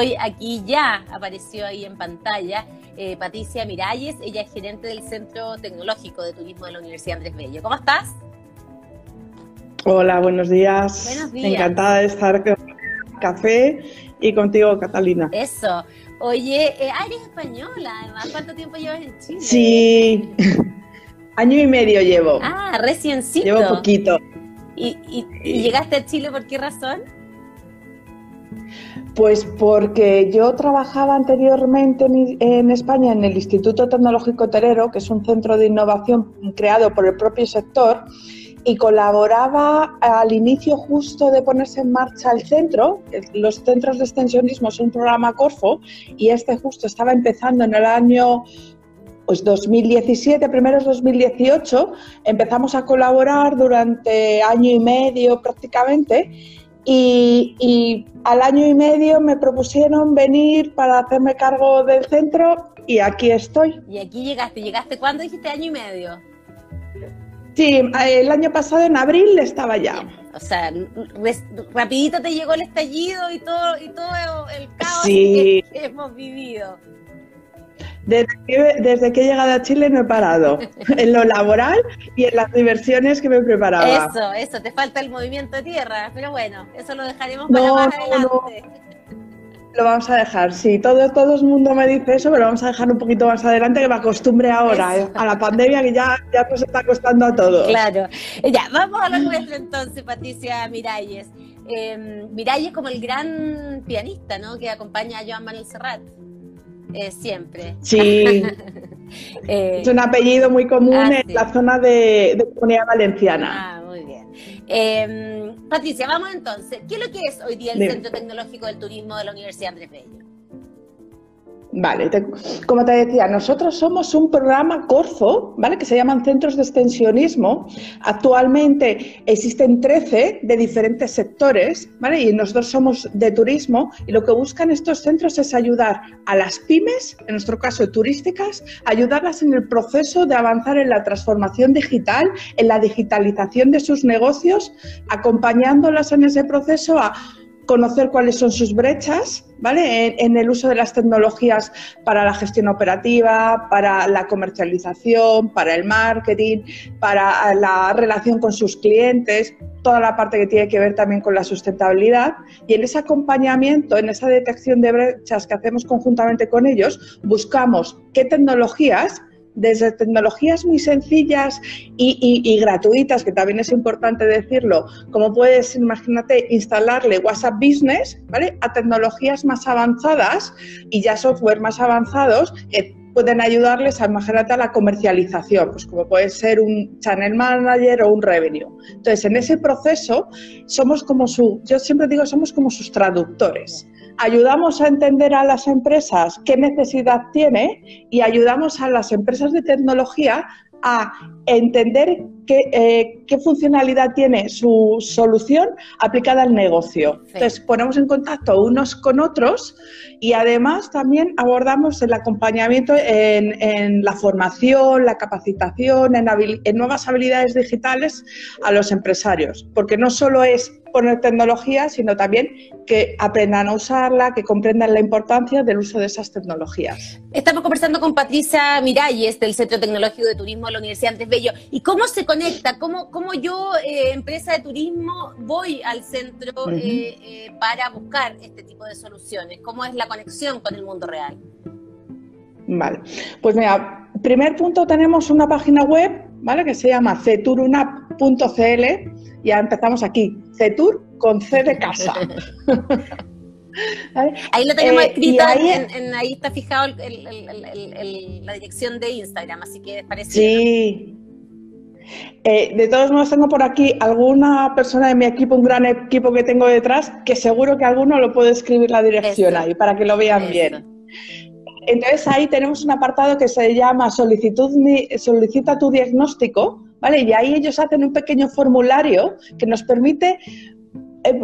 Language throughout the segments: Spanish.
estoy aquí ya, apareció ahí en pantalla, eh, Patricia Miralles, ella es gerente del Centro Tecnológico de Turismo de la Universidad Andrés Bello. ¿Cómo estás? Hola, buenos días. Buenos días. Encantada de estar con Café y contigo, Catalina. Eso. Oye, eh, ah, eres española, además. ¿Cuánto tiempo llevas en Chile? Sí, año y medio llevo. Ah, reciencito. Llevo poquito. ¿Y, y, y llegaste a Chile por qué razón? Pues porque yo trabajaba anteriormente en, España en el Instituto Tecnológico Terero, que es un centro de innovación creado por el propio sector, y colaboraba al inicio justo de ponerse en marcha el centro. Los centros de extensionismo son un programa Corfo y este justo estaba empezando en el año pues 2017, primeros 2018, empezamos a colaborar durante año y medio prácticamente y, al año y medio me propusieron venir para hacerme cargo del centro y aquí estoy. Y aquí llegaste, ¿llegaste cuándo dijiste año y medio? Sí, el año pasado en abril estaba ya. O sea, rapidito te llegó el estallido y todo, y todo el caos que hemos vivido. Desde que, desde que he llegado a Chile no he parado, en lo laboral y en las diversiones que me preparaba. Eso, eso, te falta el movimiento de tierra, pero bueno, eso lo dejaremos para más adelante. Lo vamos a dejar, sí, todo, todo el mundo me dice eso, pero vamos a dejar un poquito más adelante que me acostumbre ahora eh, a la pandemia que ya, ya nos está costando a todos. Claro, ya, vamos a lo nuestro entonces, Patricia Miralles. Eh, Miralles como el gran pianista, ¿no? Que acompaña a Joan Manuel Serrat. Eh, siempre. Sí. Eh, es un apellido muy común ah, en la zona de, de, Comunidad Valenciana. Ah, muy bien. Eh, Patricia, vamos entonces. ¿Qué es lo que es hoy día el Centro Tecnológico del Turismo de la Universidad Andrés Bello? Vale, como te decía, nosotros somos un programa Corfo, ¿vale? Que se llaman centros de extensionismo. Actualmente existen 13 de diferentes sectores, ¿vale? Y nosotros somos de turismo y lo que buscan estos centros es ayudar a las pymes, en nuestro caso turísticas, ayudarlas en el proceso de avanzar en la transformación digital, en la digitalización de sus negocios, acompañándolas en ese proceso a conocer cuáles son sus brechas, ¿vale? En, el uso de las tecnologías para la gestión operativa, para la comercialización, para el marketing, para la relación con sus clientes, toda la parte que tiene que ver también con la sustentabilidad. Y en ese acompañamiento, en esa detección de brechas que hacemos conjuntamente con ellos, buscamos qué tecnologías desde tecnologías muy sencillas y, gratuitas, que también es importante decirlo, como puedes, imagínate, instalarle WhatsApp Business, ¿vale? A tecnologías más avanzadas y ya software más avanzados pueden ayudarles a, imagínate, a la comercialización, pues como puede ser un channel manager o un revenue. Entonces, en ese proceso somos como su, yo siempre digo, somos como sus traductores ayudamos a entender a las empresas qué necesidad tiene y ayudamos a las empresas de tecnología a entender qué, eh, funcionalidad tiene su solución aplicada al negocio. Entonces, ponemos en contacto unos con otros y además también abordamos el acompañamiento en, la formación, la capacitación, en, en nuevas habilidades digitales a los empresarios, porque no solo es poner tecnología, sino también que aprendan a usarla, que comprendan la importancia del uso de esas tecnologías. Estamos conversando con Patricia Miralles del Centro Tecnológico de Turismo de la Universidad Andes Bello. ¿Y cómo se conecta? ¿Cómo, cómo yo, eh, empresa de turismo, voy al centro eh, eh, para buscar este tipo de soluciones? ¿Cómo es la conexión con el mundo real? Vale, pues mira, primer punto tenemos una página web, ¿vale? Que se llama ceturunap.cl ya empezamos aquí. CETUR con C de casa. Ahí lo tenemos eh, escrito, ahí, está fijado la dirección de Instagram, así que parece. Sí. Eh, de todos modos, tengo por aquí alguna persona de mi equipo, un gran equipo que tengo detrás, que seguro que alguno lo puede escribir la dirección ahí para que lo vean bien. Entonces ahí tenemos un apartado que se llama solicitud, solicita tu diagnóstico, ¿vale? Y ahí ellos hacen un pequeño formulario que nos permite eh,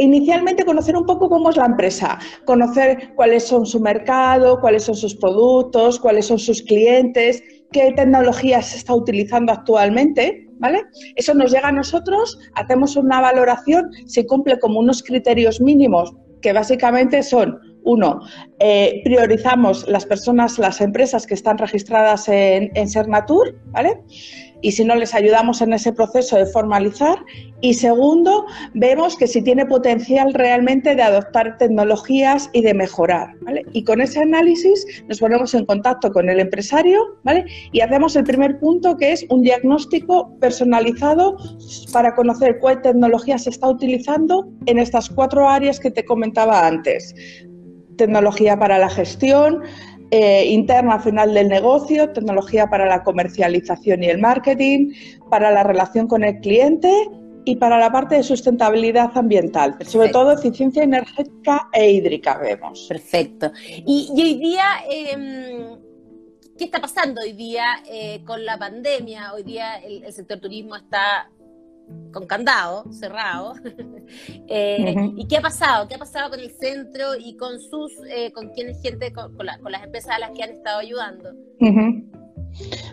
inicialmente conocer un poco cómo es la empresa, conocer cuáles son su mercado, cuáles son sus productos, cuáles son sus clientes, qué tecnologías se está utilizando actualmente, ¿vale? Eso nos llega a nosotros, hacemos una valoración, se cumple como unos criterios mínimos que básicamente son uno, eh, priorizamos las personas, las empresas que están registradas en, en Sernatur, ¿vale? Y si no les ayudamos en ese proceso de formalizar. Y segundo, vemos que si tiene potencial realmente de adoptar tecnologías y de mejorar. Y con ese análisis nos ponemos en contacto con el empresario ¿vale? y hacemos el primer punto que es un diagnóstico personalizado para conocer cuál tecnología se está utilizando en estas cuatro áreas que te comentaba antes. Tecnología para la gestión, eh, interna final del negocio, tecnología para la comercialización y el marketing, para la relación con el cliente y para la parte de sustentabilidad ambiental, sobre todo eficiencia energética e hídrica vemos. Perfecto. Y, hoy día, em, ¿qué está pasando hoy día eh, con la pandemia? Hoy día el sector turismo está con candado, cerrado. Eh, ¿Y qué ha pasado? ¿Qué ha pasado con el centro y con sus, eh, con quienes gente, con, con, las empresas a las que han estado ayudando?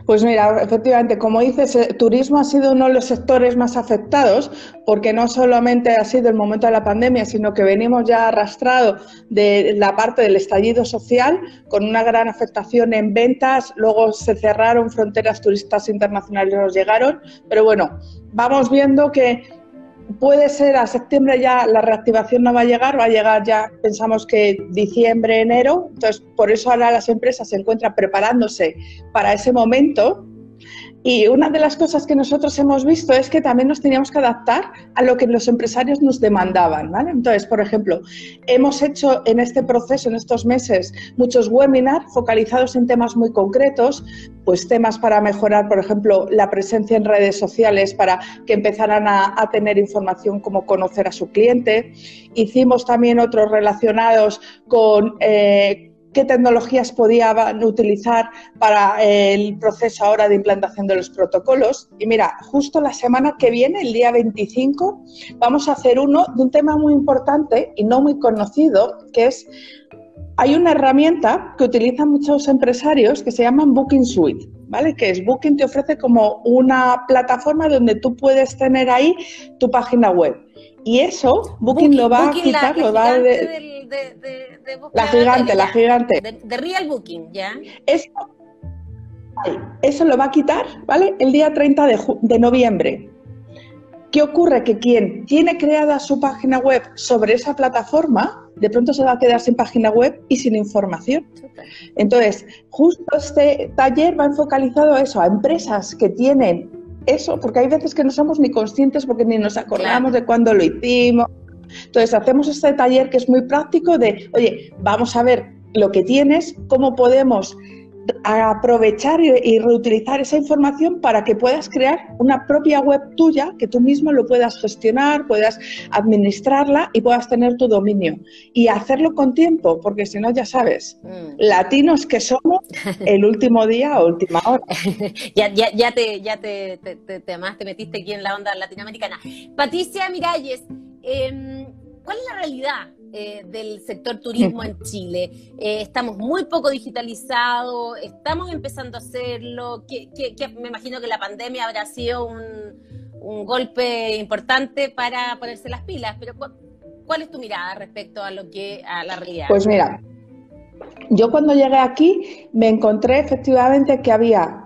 Pues mira, efectivamente, como dices, el turismo ha sido uno de los sectores más afectados porque no solamente ha sido el momento de la pandemia, sino que venimos ya arrastrado de la parte del estallido social con una gran afectación en ventas, luego se cerraron fronteras turistas internacionales nos llegaron, pero bueno, vamos viendo que puede ser a septiembre ya la reactivación no va a llegar, va a llegar ya, pensamos que diciembre, enero, entonces por eso ahora las empresas se encuentran preparándose para ese momento y una de las cosas que nosotros hemos visto es que también nos teníamos que adaptar a lo que los empresarios nos demandaban. ¿vale? Entonces, por ejemplo, hemos hecho en este proceso, en estos meses, muchos webinars focalizados en temas muy concretos, pues temas para mejorar, por ejemplo, la presencia en redes sociales para que empezaran a, tener información como conocer a su cliente. Hicimos también otros relacionados con... Eh, qué tecnologías podían utilizar para el proceso ahora de implantación de los protocolos. Y mira, justo la semana que viene, el día 25, vamos a hacer uno de un tema muy importante y no muy conocido, que es, hay una herramienta que utilizan muchos empresarios que se llama Booking Suite. ¿Vale? Que es Booking te ofrece como una plataforma donde tú puedes tener ahí tu página web. Y eso, Booking, lo va a quitar, lo va a... la gigante, la gigante. De, Real Booking, ¿ya? Eso, eso lo va a quitar, ¿vale? El día 30 de, de noviembre. ¿Qué ocurre? Que quien tiene creada su página web sobre esa plataforma, de pronto se va a quedar sin página web y sin información. Entonces, justo este taller va enfocalizado a eso, a empresas que tienen eso, porque hay veces que no somos ni conscientes porque ni nos acordamos de cuándo lo hicimos. Entonces, hacemos este taller que es muy práctico de, oye, vamos a ver lo que tienes, cómo podemos aprovechar y, reutilizar esa información para que puedas crear una propia web tuya, que tú mismo lo puedas gestionar, puedas administrarla y puedas tener tu dominio. Y hacerlo con tiempo, porque si no, ya sabes, mm. latinos que somos, el último día o última hora. ya, ya, ya, te, ya te, te, te, metiste aquí en la onda latinoamericana. Patricia Miralles, em, ¿cuál es la realidad eh, del sector turismo en Chile. Eh, estamos muy poco digitalizados, estamos empezando a hacerlo. Que, me imagino que la pandemia habrá sido un, golpe importante para ponerse las pilas, pero ¿cuál, es tu mirada respecto a lo que a la realidad? Pues mira, yo cuando llegué aquí me encontré efectivamente que había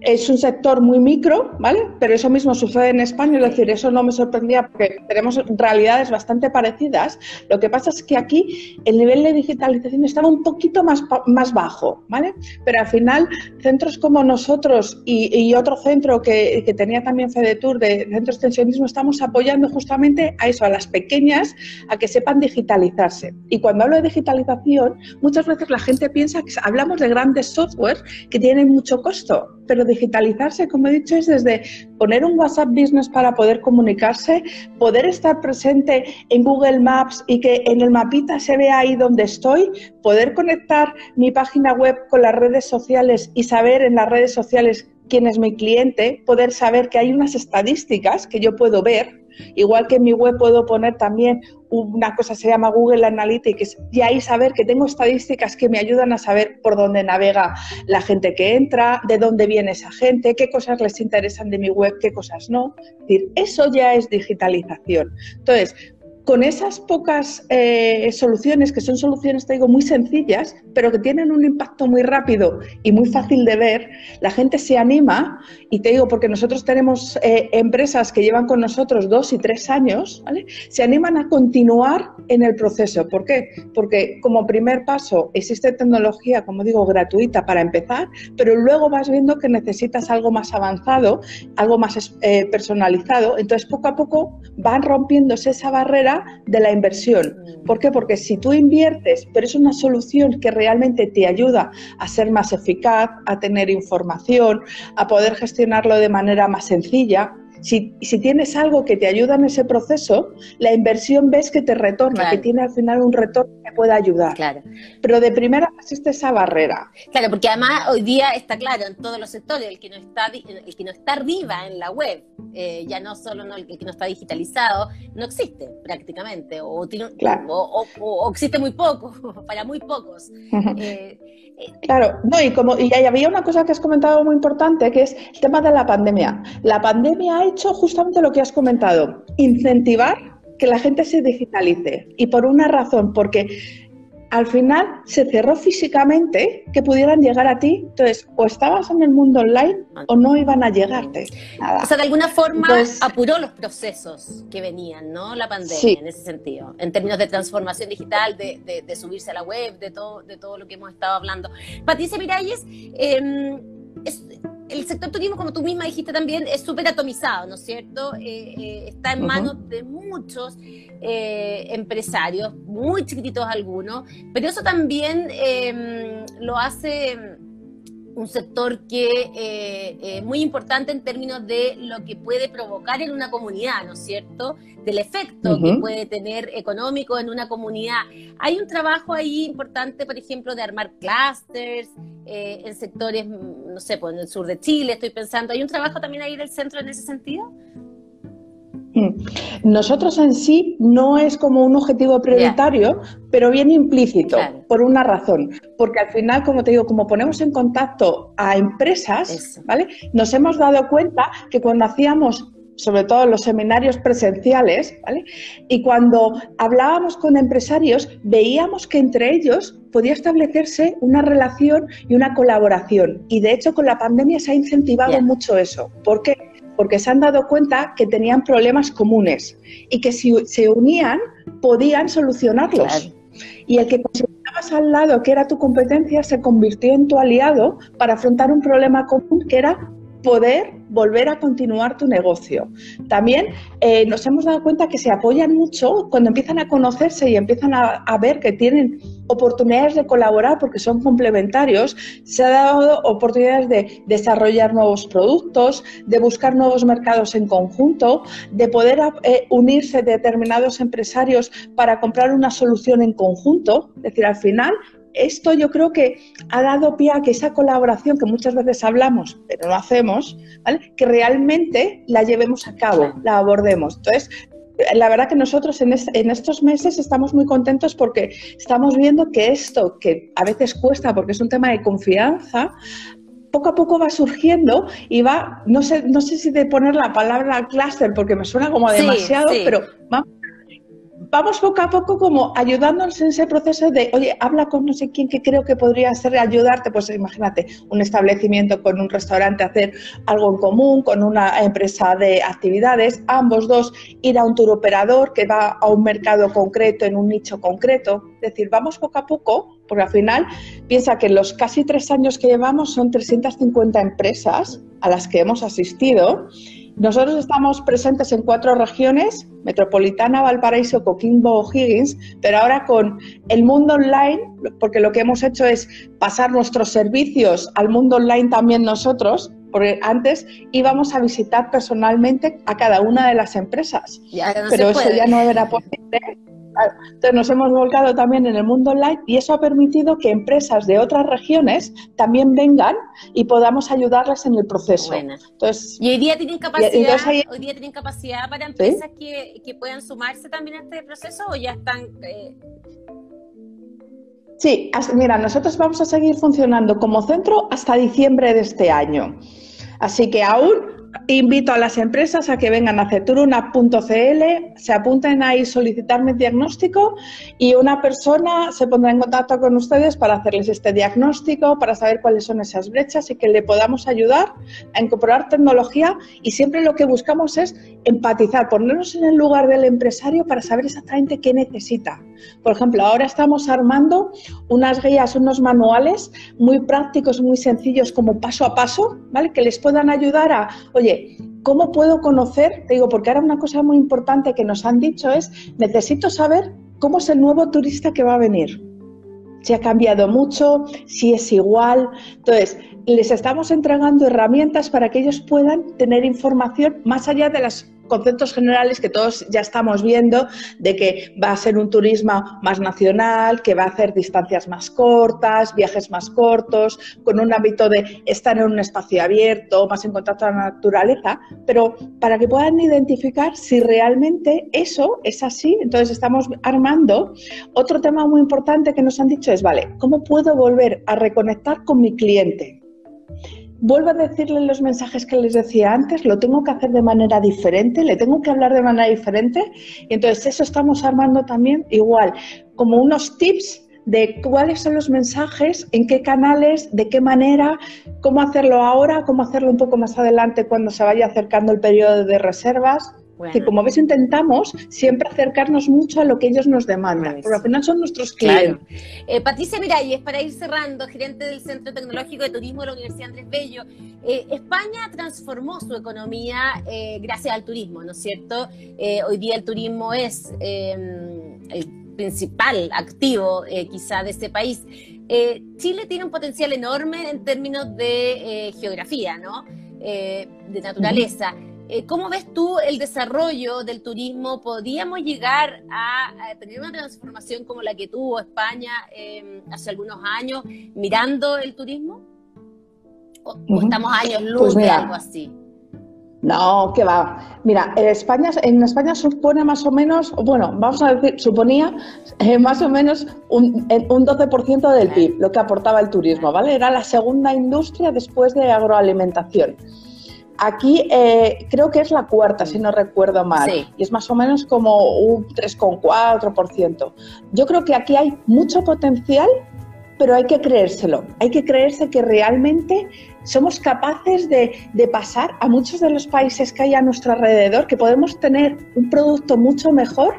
es un sector muy micro, ¿vale? Pero eso mismo sucede en España, es decir, eso no me sorprendía porque tenemos realidades bastante parecidas. Lo que pasa es que aquí el nivel de digitalización estaba un poquito más, más bajo, ¿vale? Pero al final, centros como nosotros y, otro centro que, que, tenía también FEDETUR de centro extensionismo, estamos apoyando justamente a eso, a las pequeñas, a que sepan digitalizarse. Y cuando hablo de digitalización, muchas veces la gente piensa que hablamos de grandes software que tienen mucho costo, pero digitalizarse, como he dicho, es desde poner un WhatsApp Business para poder comunicarse, poder estar presente en Google Maps y que en el mapita se vea ahí donde estoy, poder conectar mi página web con las redes sociales y saber en las redes sociales quién es mi cliente, poder saber que hay unas estadísticas que yo puedo ver Igual que en mi web puedo poner también una cosa que se llama Google Analytics y ahí saber que tengo estadísticas que me ayudan a saber por dónde navega la gente que entra, de dónde viene esa gente, qué cosas les interesan de mi web, qué cosas no. Es decir, eso ya es digitalización. Entonces, con esas pocas eh, soluciones, que son soluciones, te digo, muy sencillas, pero que tienen un impacto muy rápido y muy fácil de ver, la gente se anima, y te digo, porque nosotros tenemos eh, empresas que llevan con nosotros dos y tres años, se animan a continuar en el proceso. ¿Por qué? Porque como primer paso existe tecnología, como digo, gratuita para empezar, pero luego vas viendo que necesitas algo más avanzado, algo más eh, personalizado, entonces poco a poco van rompiéndose esa barrera de la inversión. ¿Por qué? Porque si tú inviertes, pero es una solución que realmente te ayuda a ser más eficaz, a tener información, a poder gestionarlo de manera más sencilla, si, tienes algo que te ayuda en ese proceso, la inversión ves que te retorna, que tiene al final un retorno que puede ayudar. Claro. Pero de primera existe esa barrera. Claro, porque además hoy día está claro en todos los sectores, el que no está, el que no está arriba en la web, eh, ya no solo no, el que no está digitalizado, no existe prácticamente, o, o, existe muy poco, para muy pocos. Eh, eh, claro, no, y como y había una cosa que has comentado muy importante, que es el tema de la pandemia. La pandemia ha hecho justamente lo que has comentado, incentivar que la gente se digitalice. Y por una razón, porque al final se cerró físicamente que pudieran llegar a ti. Entonces, o estabas en el mundo online o no iban a llegarte. O sea, de alguna forma apuró los procesos que venían, ¿no? La pandemia, en ese sentido, en términos de transformación digital, de, de, subirse a la web, de todo, de todo lo que hemos estado hablando. Patricia Miralles, eh, el sector turismo, como tú misma dijiste también, es súper atomizado, ¿no es cierto? Eh, eh, está en manos de muchos eh, empresarios, muy chiquititos algunos, pero eso también em, lo hace un sector que eh, eh, muy importante en términos de lo que puede provocar en una comunidad, ¿no es cierto? Del efecto que puede tener económico en una comunidad. Hay un trabajo ahí importante, por ejemplo, de armar clusters eh, en sectores, no sé, pues en el sur de Chile, estoy pensando. ¿Hay un trabajo también ahí del centro en ese sentido? Mm. Nosotros en sí no es como un objetivo prioritario, pero bien implícito, por una razón. Porque al final, como te digo, como ponemos en contacto a empresas, ¿vale? Nos hemos dado cuenta que cuando hacíamos sobre todo los seminarios presenciales, ¿vale? Y cuando hablábamos con empresarios, veíamos que entre ellos podía establecerse una relación y una colaboración. Y de hecho, con la pandemia se ha incentivado mucho eso. ¿Por qué? Porque se han dado cuenta que tenían problemas comunes y que si se unían podían solucionarlos. Y el que considerabas al lado que era tu competencia se convirtió en tu aliado para afrontar un problema común que era poder volver a continuar tu negocio. También eh, nos hemos dado cuenta que se apoyan mucho cuando empiezan a conocerse y empiezan a, ver que tienen oportunidades de colaborar porque son complementarios. Se ha dado oportunidades de desarrollar nuevos productos, de buscar nuevos mercados en conjunto, de poder eh, unirse determinados empresarios para comprar una solución en conjunto. Es decir, al final esto yo creo que ha dado pie a que esa colaboración que muchas veces hablamos, pero no hacemos, que realmente la llevemos a cabo, la abordemos. Entonces, la verdad que nosotros en, estos meses estamos muy contentos porque estamos viendo que esto, que a veces cuesta porque es un tema de confianza, poco a poco va surgiendo y va, no sé, no sé si de poner la palabra cluster porque me suena como demasiado, pero vamos vamos poco a poco como ayudándonos en ese proceso de, oye, habla con no sé quién que creo que podría ser ayudarte, pues imagínate, un establecimiento con un restaurante, hacer algo en común, con una empresa de actividades, ambos dos ir a un tour operador que va a un mercado concreto, en un nicho concreto, es decir, vamos poco a poco, porque al final piensa que en los casi tres años que llevamos son 350 empresas a las que hemos asistido nosotros estamos presentes en cuatro regiones, Metropolitana, Valparaíso, Coquimbo, Higgins, pero ahora con el mundo online, porque lo que hemos hecho es pasar nuestros servicios al mundo online también nosotros, porque antes íbamos a visitar personalmente a cada una de las empresas, pero eso ya no era posible entonces nos hemos volcado también en el mundo online y eso ha permitido que empresas de otras regiones también vengan y podamos ayudarlas en el proceso. Entonces, ¿Y hoy día tienen capacidad, hoy día tienen capacidad para empresas que, que, puedan sumarse también a este proceso o ya están... Eh... Sí, mira, nosotros vamos a seguir funcionando como centro hasta diciembre de este año. Así que aún invito a las empresas a que vengan a ceturuna.cl, se apunten ahí, solicitarme diagnóstico y una persona se pondrá en contacto con ustedes para hacerles este diagnóstico, para saber cuáles son esas brechas y que le podamos ayudar a incorporar tecnología y siempre lo que buscamos es empatizar, ponernos en el lugar del empresario para saber exactamente qué necesita. Por ejemplo, ahora estamos armando unas guías, unos manuales muy prácticos, muy sencillos como paso a paso, ¿vale? Que les puedan ayudar a, oye, ¿cómo puedo conocer? Te digo, porque ahora una cosa muy importante que nos han dicho es, necesito saber cómo es el nuevo turista que va a venir. Si ha cambiado mucho, si es igual. Entonces, les estamos entregando herramientas para que ellos puedan tener información más allá de las conceptos generales que todos ya estamos viendo de que va a ser un turismo más nacional, que va a hacer distancias más cortas, viajes más cortos, con un hábito de estar en un espacio abierto, más en contacto con la naturaleza, pero para que puedan identificar si realmente eso es así, entonces estamos armando. Otro tema muy importante que nos han dicho es, vale, ¿cómo puedo volver a reconectar con mi cliente? Vuelvo a decirle los mensajes que les decía antes, lo tengo que hacer de manera diferente, le tengo que hablar de manera diferente. Y entonces eso estamos armando también igual, como unos tips de cuáles son los mensajes, en qué canales, de qué manera, cómo hacerlo ahora, cómo hacerlo un poco más adelante cuando se vaya acercando el periodo de reservas. Que como ves intentamos siempre acercarnos mucho a lo que ellos nos demandan, porque al final son nuestros clientes. Eh, Patricia Miralles, para ir cerrando, gerente del Centro Tecnológico de Turismo de la Universidad Andrés Bello, eh, España transformó su economía eh, gracias al turismo, ¿no es cierto? hoy día el turismo es em, el principal activo quizá de este país. Chile tiene un potencial enorme en términos de geografía, ¿no? de naturaleza. Eh, ¿Cómo ves tú el desarrollo del turismo? ¿Podríamos llegar a, tener una transformación como la que tuvo España em, hace algunos años mirando el turismo? ¿O, estamos años luz pues de algo así? No, que va. Mira, en España, en España supone más o menos, bueno, vamos a decir, suponía eh, más o menos un, un 12% del PIB, lo que aportaba el turismo, ¿vale? Era la segunda industria después de agroalimentación. Aquí eh, creo que es la cuarta, si no recuerdo mal, y es más o menos como un 3,4%. Yo creo que aquí hay mucho potencial, pero hay que creérselo. Hay que creerse que realmente somos capaces de, de, pasar a muchos de los países que hay a nuestro alrededor, que podemos tener un producto mucho mejor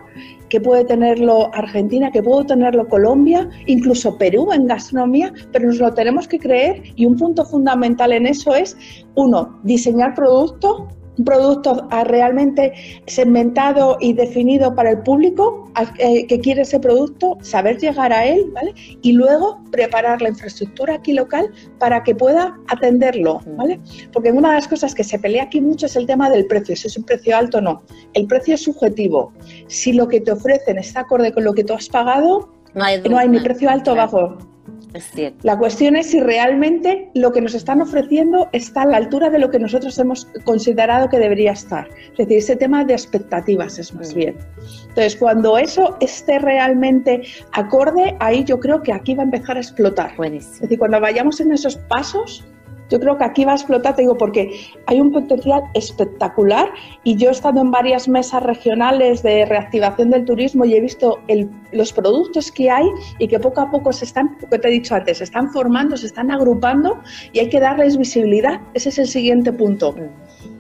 que puede tenerlo Argentina, que puede tenerlo Colombia, incluso Perú en gastronomía, pero nos lo tenemos que creer y un punto fundamental en eso es, uno, diseñar producto un producto realmente segmentado y definido para el público eh, que quiere ese producto, saber llegar a él, ¿vale? Y luego preparar la infraestructura aquí local para que pueda atenderlo, ¿vale? Porque una de las cosas que se pelea aquí mucho es el tema del precio, si es un precio alto o no. El precio es subjetivo. Si lo que te ofrecen está acorde con lo que tú has pagado, no hay, no hay ni precio alto o bajo. La cuestión es si realmente lo que nos están ofreciendo está a la altura de lo que nosotros hemos considerado que debería estar. Es decir, ese tema de expectativas es más mm. bien. Entonces, cuando eso esté realmente acorde, ahí yo creo que aquí va a empezar a explotar. Es decir, cuando vayamos en esos pasos, yo creo que aquí va a explotar, te digo, porque hay un potencial espectacular y yo he estado en varias mesas regionales de reactivación del turismo y he visto los productos que hay y que poco a poco se están, como te he dicho antes, se están formando, se están agrupando y hay que darles visibilidad. Ese es el siguiente punto.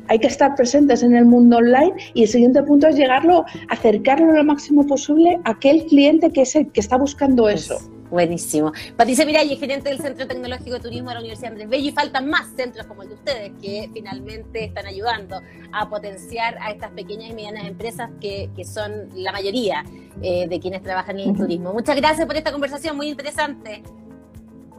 Hay que estar presentes en el mundo online y el siguiente punto es llegarlo, acercarlo lo máximo posible a aquel cliente que es el que está buscando eso. Buenísimo. Patricia Miralles, gerente del Centro Tecnológico de Turismo de la Universidad Andrés Bello, y faltan más centros como el de ustedes que finalmente están ayudando a potenciar a estas pequeñas y medianas empresas que, son la mayoría eh, de quienes trabajan en el turismo. Muchas gracias por esta conversación, muy interesante.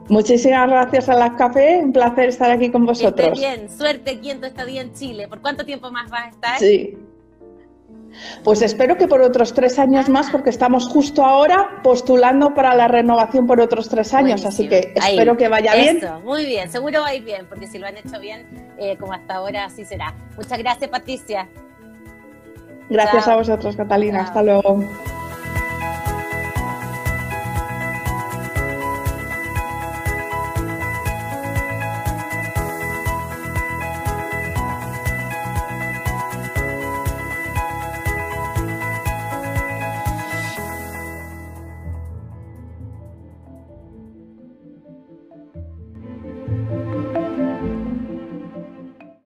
Muchísimas gracias a las Café, un placer estar aquí con vosotros. bien, suerte aquí en tu estadía en Chile. ¿Por cuánto tiempo más vas a estar? Sí. Pues espero que por otros tres años más, porque estamos justo ahora postulando para la renovación por otros tres años, así que espero que vaya bien. Muy bien, seguro va a ir bien, porque si lo han hecho bien, eh, como hasta ahora, así será. Muchas gracias, Patricia. Gracias a vosotros, Catalina. Hasta luego.